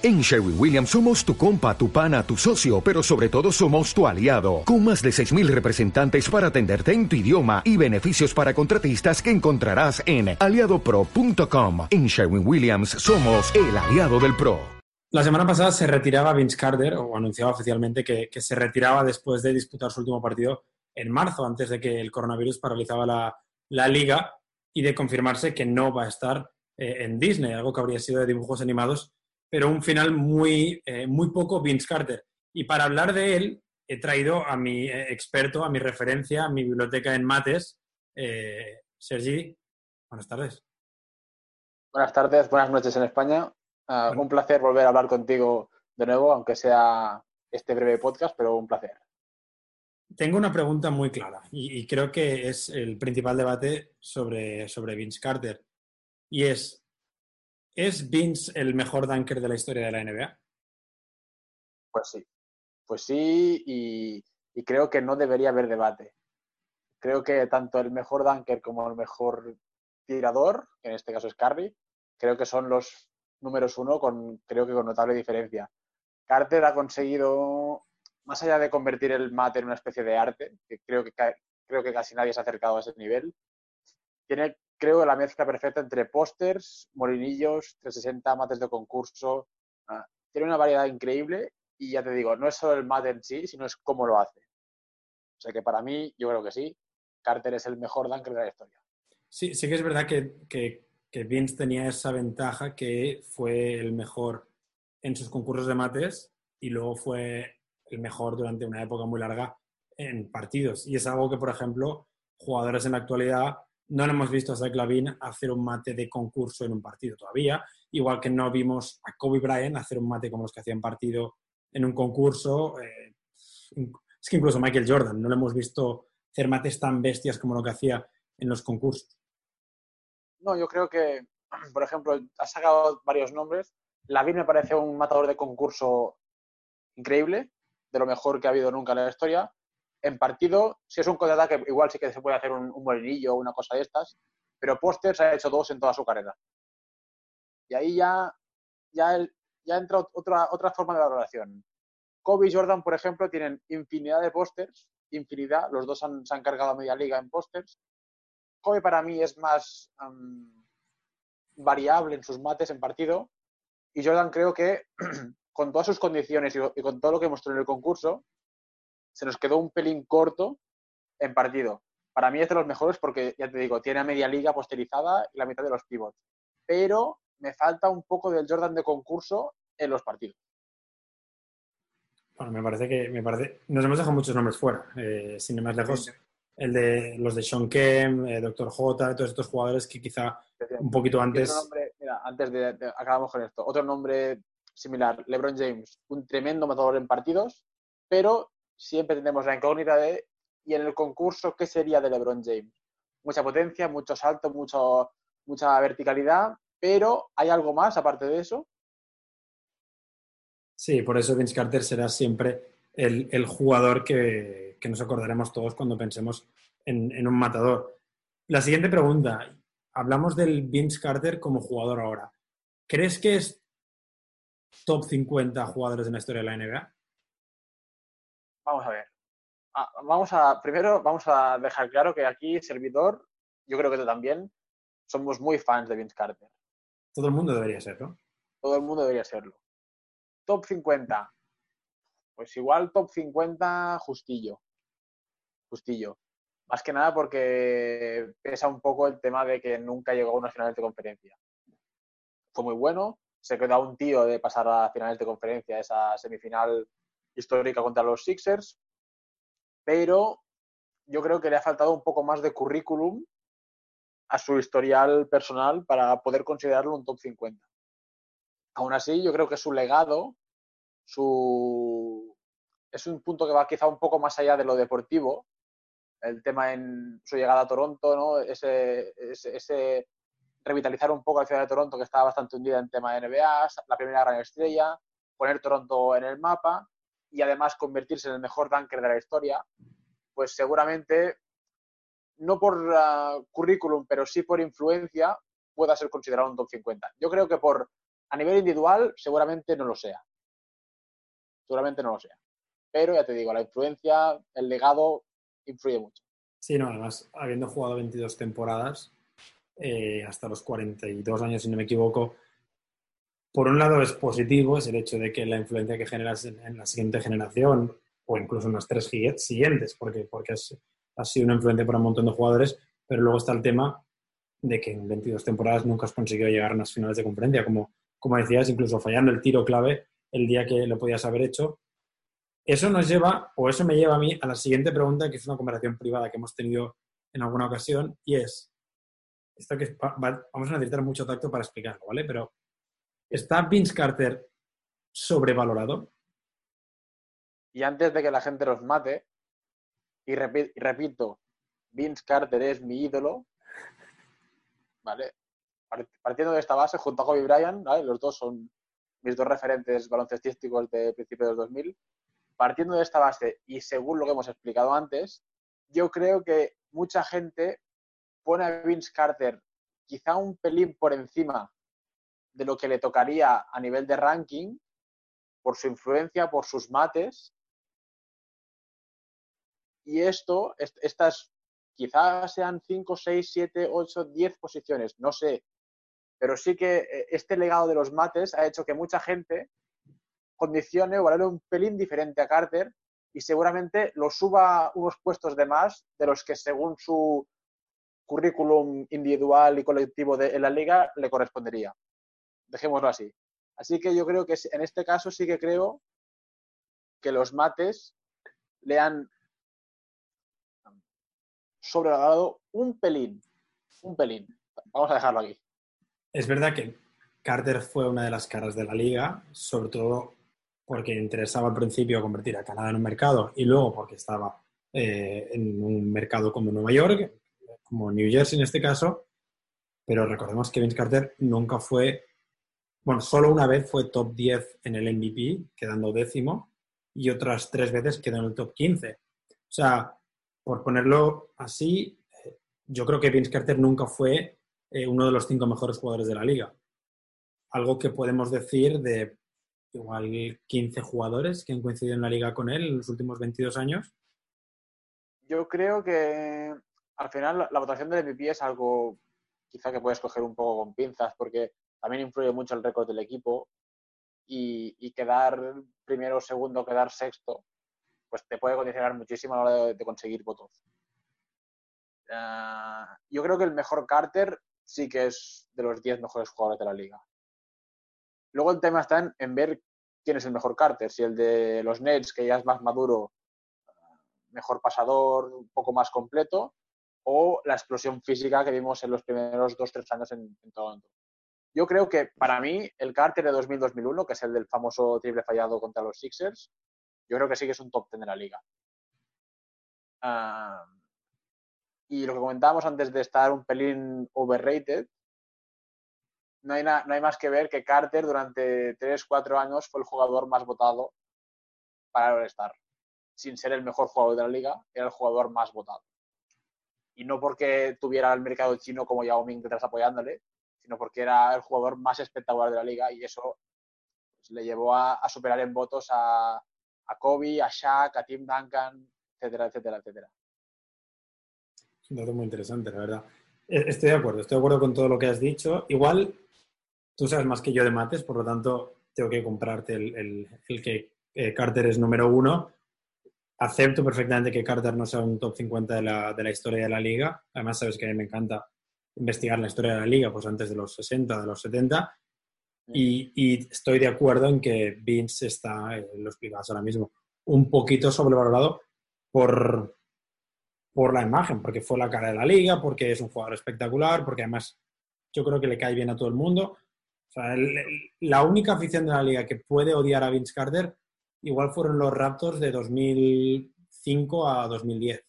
En Sherwin Williams somos tu compa, tu pana, tu socio, pero sobre todo somos tu aliado, con más de 6.000 representantes para atenderte en tu idioma y beneficios para contratistas que encontrarás en aliadopro.com. En Sherwin Williams somos el aliado del PRO. La semana pasada se retiraba Vince Carter, o anunciaba oficialmente que, se retiraba después de disputar su último partido en marzo, antes de que el coronavirus paralizaba la, liga y de confirmarse que no va a estar eh, en Disney, algo que habría sido de dibujos animados pero un final muy, eh, muy poco Vince Carter. Y para hablar de él, he traído a mi eh, experto, a mi referencia, a mi biblioteca en mates, eh, Sergi. Buenas tardes. Buenas tardes, buenas noches en España. Ah, un placer volver a hablar contigo de nuevo, aunque sea este breve podcast, pero un placer. Tengo una pregunta muy clara y, y creo que es el principal debate sobre, sobre Vince Carter. Y es, ¿Es Vince el mejor dunker de la historia de la NBA? Pues sí. Pues sí, y, creo que no debería haber debate. Creo que tanto el mejor dunker como el mejor tirador, que en este caso es Curry, creo que son los números uno con, creo que con notable diferencia. Carter ha conseguido, más allá de convertir el mate en una especie de arte, creo que, creo que casi nadie se ha acercado a ese nivel, tiene creo, la mezcla perfecta entre pósters, molinillos, 360, mates de concurso. Ah, tiene una variedad increíble y ya te digo, no es solo el mate en sí, sino es cómo lo hace. O sea que para mí, yo creo que sí, Carter es el mejor dunker de la historia. Sí, sí que es verdad que, que, Vince tenía esa ventaja que fue el mejor en sus concursos de mates y luego fue el mejor durante una época muy larga en partidos. Y es algo que, por ejemplo, jugadores en la actualidad no hemos visto a Zach Lavin hacer un mate de concurso en un partido todavía, igual que no vimos a Kobe Bryant hacer un mate como los que hacían partido en un concurso. Eh, es que incluso Michael Jordan no lo hemos visto hacer mates tan bestias como lo que hacía en los concursos. No, yo creo que, por ejemplo, has sacado varios nombres. Lavin me parece un matador de concurso increíble, de lo mejor que ha habido nunca en la historia en partido, si es un contraataque, igual sí que se puede hacer un, molinillo o una cosa de estas, pero pósters ha hecho dos en toda su carrera. Y ahí ya, ya, ya entra otra, otra forma de valoración. Kobe y Jordan, por ejemplo, tienen infinidad de pósters, infinidad, los dos han, se han cargado a media liga en pósters. Kobe para mí es más variable en sus mates en partido y Jordan creo que con todas sus condiciones y con todo lo que mostró en el concurso, se nos quedó un pelín corto en partido. Para mí es de los mejores porque, ya te digo, tiene a media liga posterizada y la mitad de los pivots. Pero me falta un poco del Jordan de concurso en los partidos. Bueno, me parece que me parece... nos hemos dejado muchos nombres fuera, eh, sin ir más lejos. El de los de Sean Kemp, eh, Dr. J, todos estos jugadores que quizá un poquito antes. mira, antes de, de, acabamos con esto. Otro nombre similar, LeBron James, un tremendo matador en partidos, pero siempre tenemos la incógnita de, ¿y en el concurso qué sería de LeBron James? Mucha potencia, mucho salto, mucho, mucha verticalidad, pero ¿hay algo más aparte de eso? Sí, por eso Vince Carter será siempre el, jugador que, nos acordaremos todos cuando pensemos en, en, un matador. La siguiente pregunta. Hablamos del Vince Carter como jugador ahora. ¿Crees que es top 50 jugadores en la historia de la NBA? Vamos a ver. Ah, vamos a, primero vamos a dejar claro que aquí, servidor, yo creo que tú también, somos muy fans de Vince Carter. Todo el mundo debería serlo. Todo el mundo debería serlo. Top 50. Pues igual top 50 justillo. Justillo. Más que nada porque pesa un poco el tema de que nunca llegó a una final de conferencia. Fue muy bueno. Se quedó a un tío de pasar a finales de conferencia, esa semifinal histórica contra los Sixers, pero yo creo que le ha faltado un poco más de currículum a su historial personal para poder considerarlo un top 50. Aún así, yo creo que su legado, su... es un punto que va quizá un poco más allá de lo deportivo. El tema en su llegada a Toronto, ¿no? ese, ese, revitalizar un poco la ciudad de Toronto que estaba bastante hundida en tema de NBA, la primera gran estrella, poner Toronto en el mapa y además convertirse en el mejor dunker de la historia, pues seguramente, no por currículum, pero sí por influencia, pueda ser considerado un top 50. Yo creo que por A nivel individual, seguramente no lo sea. Seguramente no lo sea. Pero ya te digo, la influencia, el legado, influye mucho. Sí, no, además, habiendo jugado 22 temporadas, eh, hasta los 42 años, si no me equivoco, por un lado es positivo, es el hecho de que la influencia que generas en, la siguiente generación o incluso en las tres siguientes, porque, porque ha sido una influencia para un montón de jugadores, pero luego está el tema de que en 22 temporadas nunca has conseguido llegar a unas finales de conferencia, como, como decías, incluso fallando el tiro clave el día que lo podías haber hecho. Eso nos lleva, o eso me lleva a mí, a la siguiente pregunta, que es una conversación privada que hemos tenido en alguna ocasión, y es, esto que vamos a necesitar mucho tacto para explicarlo, ¿vale? Pero, ¿está Vince Carter sobrevalorado? Y antes de que la gente los mate, y, repito, Vince Carter es mi ídolo, ¿vale? Partiendo de esta base, junto a Kobe Bryant, los dos son mis dos referentes baloncestísticos de principios del 2000, partiendo de esta base y según lo que hemos explicado antes, yo creo que mucha gente pone a Vince Carter quizá un pelín por encima de lo que le tocaría a nivel de ranking por su influencia, por sus mates, y esto, estas quizás sean 5, 6, 7, 8, 10 posiciones, no sé. Pero sí que eh, este legado de los mates ha hecho que mucha gente condicione o valore un pelín diferente a Carter y seguramente lo suba unos puestos de más de los que según su currículum individual y colectivo de, en la liga le correspondería. Dejémoslo así. Así que yo creo que en este caso sí que creo que los mates le han sobrevalorado un pelín. Un pelín. Vamos a dejarlo aquí. Es verdad que Carter fue una de las caras de la liga, sobre todo porque interesaba al principio convertir a Canadá en un mercado y luego porque estaba eh, en un mercado como Nueva York, como New Jersey en este caso, pero recordemos que Vince Carter nunca fue, bueno, solo una vez fue top 10 en el MVP, quedando décimo, y otras tres veces quedó en el top 15. O sea, por ponerlo así, eh, yo creo que Vince Carter nunca fue eh, uno de los cinco mejores jugadores de la liga. Algo que podemos decir de igual 15 jugadores que han coincidido en la liga con él en los últimos 22 años. Yo creo que al final la, votación del MVP es algo quizá que puedes coger un poco con pinzas porque también influye mucho el récord del equipo y quedar primero o segundo, quedar sexto, pues te puede condicionar muchísimo a la hora de, conseguir votos. Ah, yo creo que el mejor Carter sí que es de los 10 mejores jugadores de la liga. Luego el tema está en, ver quién es el mejor Carter, si el de los Nets, que ya es más maduro, mejor pasador, un poco más completo, o la explosión física que vimos en los primeros 2-3 años en, en Toronto. Yo creo que para mí el Carter de 2000-2001, que es el del famoso triple fallado contra los Sixers, yo creo que sí que es un top 10 de la liga. Ah, y lo que comentábamos antes de estar un pelín overrated, no hay, no hay más que ver que Carter durante 3-4 años fue el jugador más votado para el All-Star. Sin ser el mejor jugador de la liga, era el jugador más votado. Y no porque tuviera el mercado chino como Yao Ming detrás apoyándole, sino porque era el jugador más espectacular de la liga y eso pues, le llevó a superar en votos a, Kobe, a Shaq, a Tim Duncan, etcétera, etcétera, etcétera. Un dato muy interesante, la verdad. Eh, estoy de acuerdo, estoy de acuerdo con todo lo que has dicho. Igual tú sabes más que yo de mates, por lo tanto tengo que comprarte el, que eh, Carter es número uno. Acepto perfectamente que Carter no sea un top 50 de la, de la historia de la liga. Además, sabes que a mí me encanta investigar la historia de la liga, pues antes de los 60, de los 70. Y, estoy de acuerdo en que Vince está, en los privados ahora mismo, un poquito sobrevalorado por, por la imagen, porque fue la cara de la liga, porque es un jugador espectacular, porque además yo creo que le cae bien a todo el mundo. la única afición de la liga que puede odiar a Vince Carter igual fueron los Raptors de 2005 a 2010,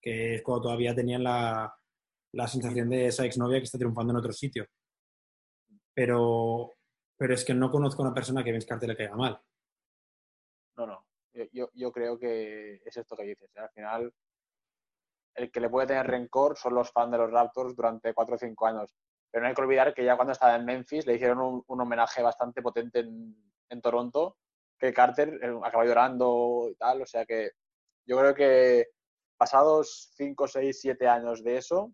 que es cuando todavía tenían la, la sensación de esa exnovia que está triunfando en otro sitio. Pero pero es que no conozco a una persona que Vince Carter le caiga mal. No, no. Yo, creo que es esto que dices. ¿eh? Al final, el que le puede tener rencor son los fans de los Raptors durante cuatro o cinco años. pero no hay que olvidar que ya cuando estaba en Memphis le hicieron un, un homenaje bastante potente en, en, Toronto, que Carter acabó llorando y tal, o sea que yo creo que pasados 5, 6, 7 años de eso,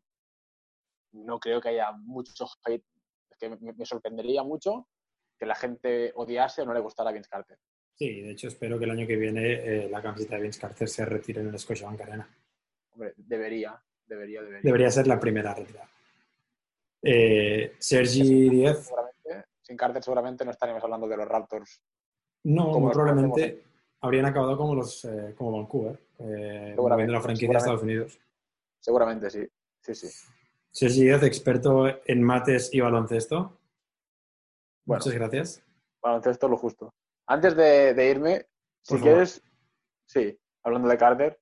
no creo que haya mucho hate, que me, me sorprendería mucho que la gente odiase o no le gustara a Vince Carter. Sí, de hecho espero que el año que viene eh, la camiseta de Vince Carter se retire en el Scotiabank Arena. Hombre, debería, debería, debería. Debería ser la primera retirada. Eh, Sergi Díaz. Sin Carter seguramente no estaríamos hablando de los Raptors. No, muy probablemente habrían acabado como los eh, como Vancouver, eh, moviendo la franquicia de Estados Unidos. Seguramente sí, sí, sí. Sergi Díaz, experto en mates y baloncesto. Bueno, Muchas gracias. Baloncesto lo justo. Antes de, de irme, si quieres, sí, hablando de Carter,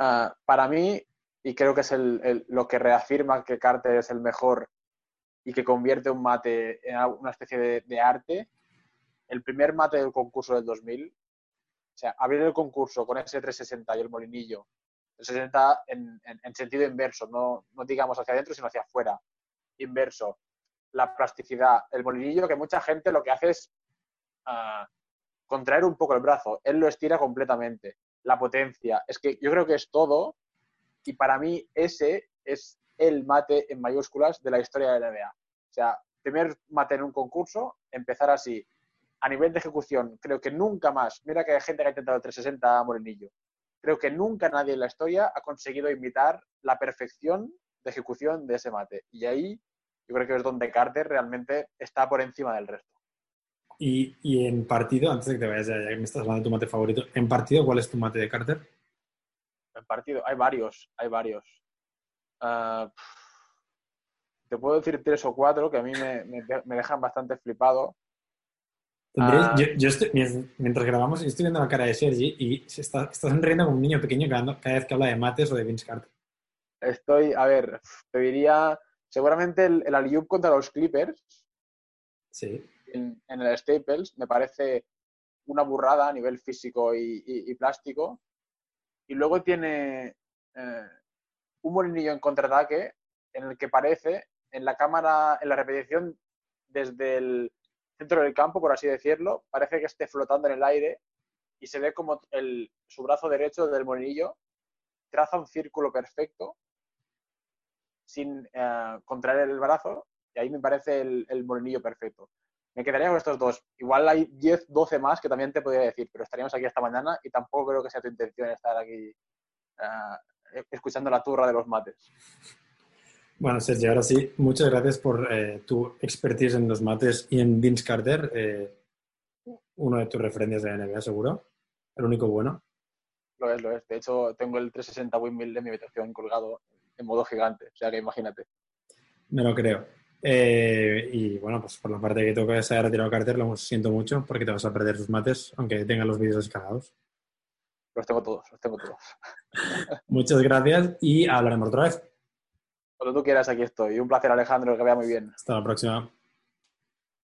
uh, para mí, y creo que es el, el, lo que reafirma que Carter es el mejor y que convierte un mate en una especie de, de, arte, el primer mate del concurso del 2000, o sea, abrir el concurso con ese 360 y el molinillo, el 60 en, en, en sentido inverso, no, no digamos hacia adentro, sino hacia afuera, inverso, la plasticidad, el molinillo, que mucha gente lo que hace es uh, contraer un poco el brazo. Él lo estira completamente. La potencia. Es que yo creo que es todo. Y para mí ese es el mate en mayúsculas de la historia de la NBA. O sea, primer mate en un concurso, empezar así. A nivel de ejecución, creo que nunca más. Mira que hay gente que ha intentado el 360 a Morenillo. Creo que nunca nadie en la historia ha conseguido imitar la perfección de ejecución de ese mate. Y ahí yo creo que es donde Carter realmente está por encima del resto. Y, y, en partido, antes de que te vayas, ya, ya, que me estás hablando de tu mate favorito, ¿en partido cuál es tu mate de Carter? En partido, hay varios, hay varios. Uh, te puedo decir tres o cuatro que a mí me, me, me dejan bastante flipado. Yo, yo estoy, mientras grabamos, estoy viendo la cara de Sergi y se está, está sonriendo como un niño pequeño cada, cada vez que habla de mates o de Vince Carter. Estoy, a ver, te diría, seguramente el, el contra los Clippers. Sí en, en, el Staples, me parece una burrada a nivel físico y, y, y plástico. Y luego tiene eh, un molinillo en contraataque en el que parece, en la cámara, en la repetición desde el centro del campo, por así decirlo, parece que esté flotando en el aire y se ve como el, su brazo derecho del molinillo traza un círculo perfecto sin eh, contraer el brazo y ahí me parece el, molinillo perfecto me quedaría con estos dos. Igual hay 10, 12 más que también te podría decir, pero estaríamos aquí esta mañana y tampoco creo que sea tu intención estar aquí uh, escuchando la turra de los mates. Bueno, Sergio, ahora sí, muchas gracias por eh, tu expertise en los mates y en Vince Carter, eh, uno de tus referencias de la NBA, seguro. El único bueno. Lo es, lo es. De hecho, tengo el 360 windmill de mi habitación colgado en modo gigante, o sea que imagínate. Me lo creo. Eh, y bueno, pues por la parte que toca se haya retirado Carter, lo siento mucho porque te vas a perder sus mates, aunque tengan los vídeos descargados. Los tengo todos, los tengo todos. Muchas gracias y hablaremos otra vez. Cuando tú quieras, aquí estoy. Un placer, Alejandro, que vea muy bien. Hasta la próxima.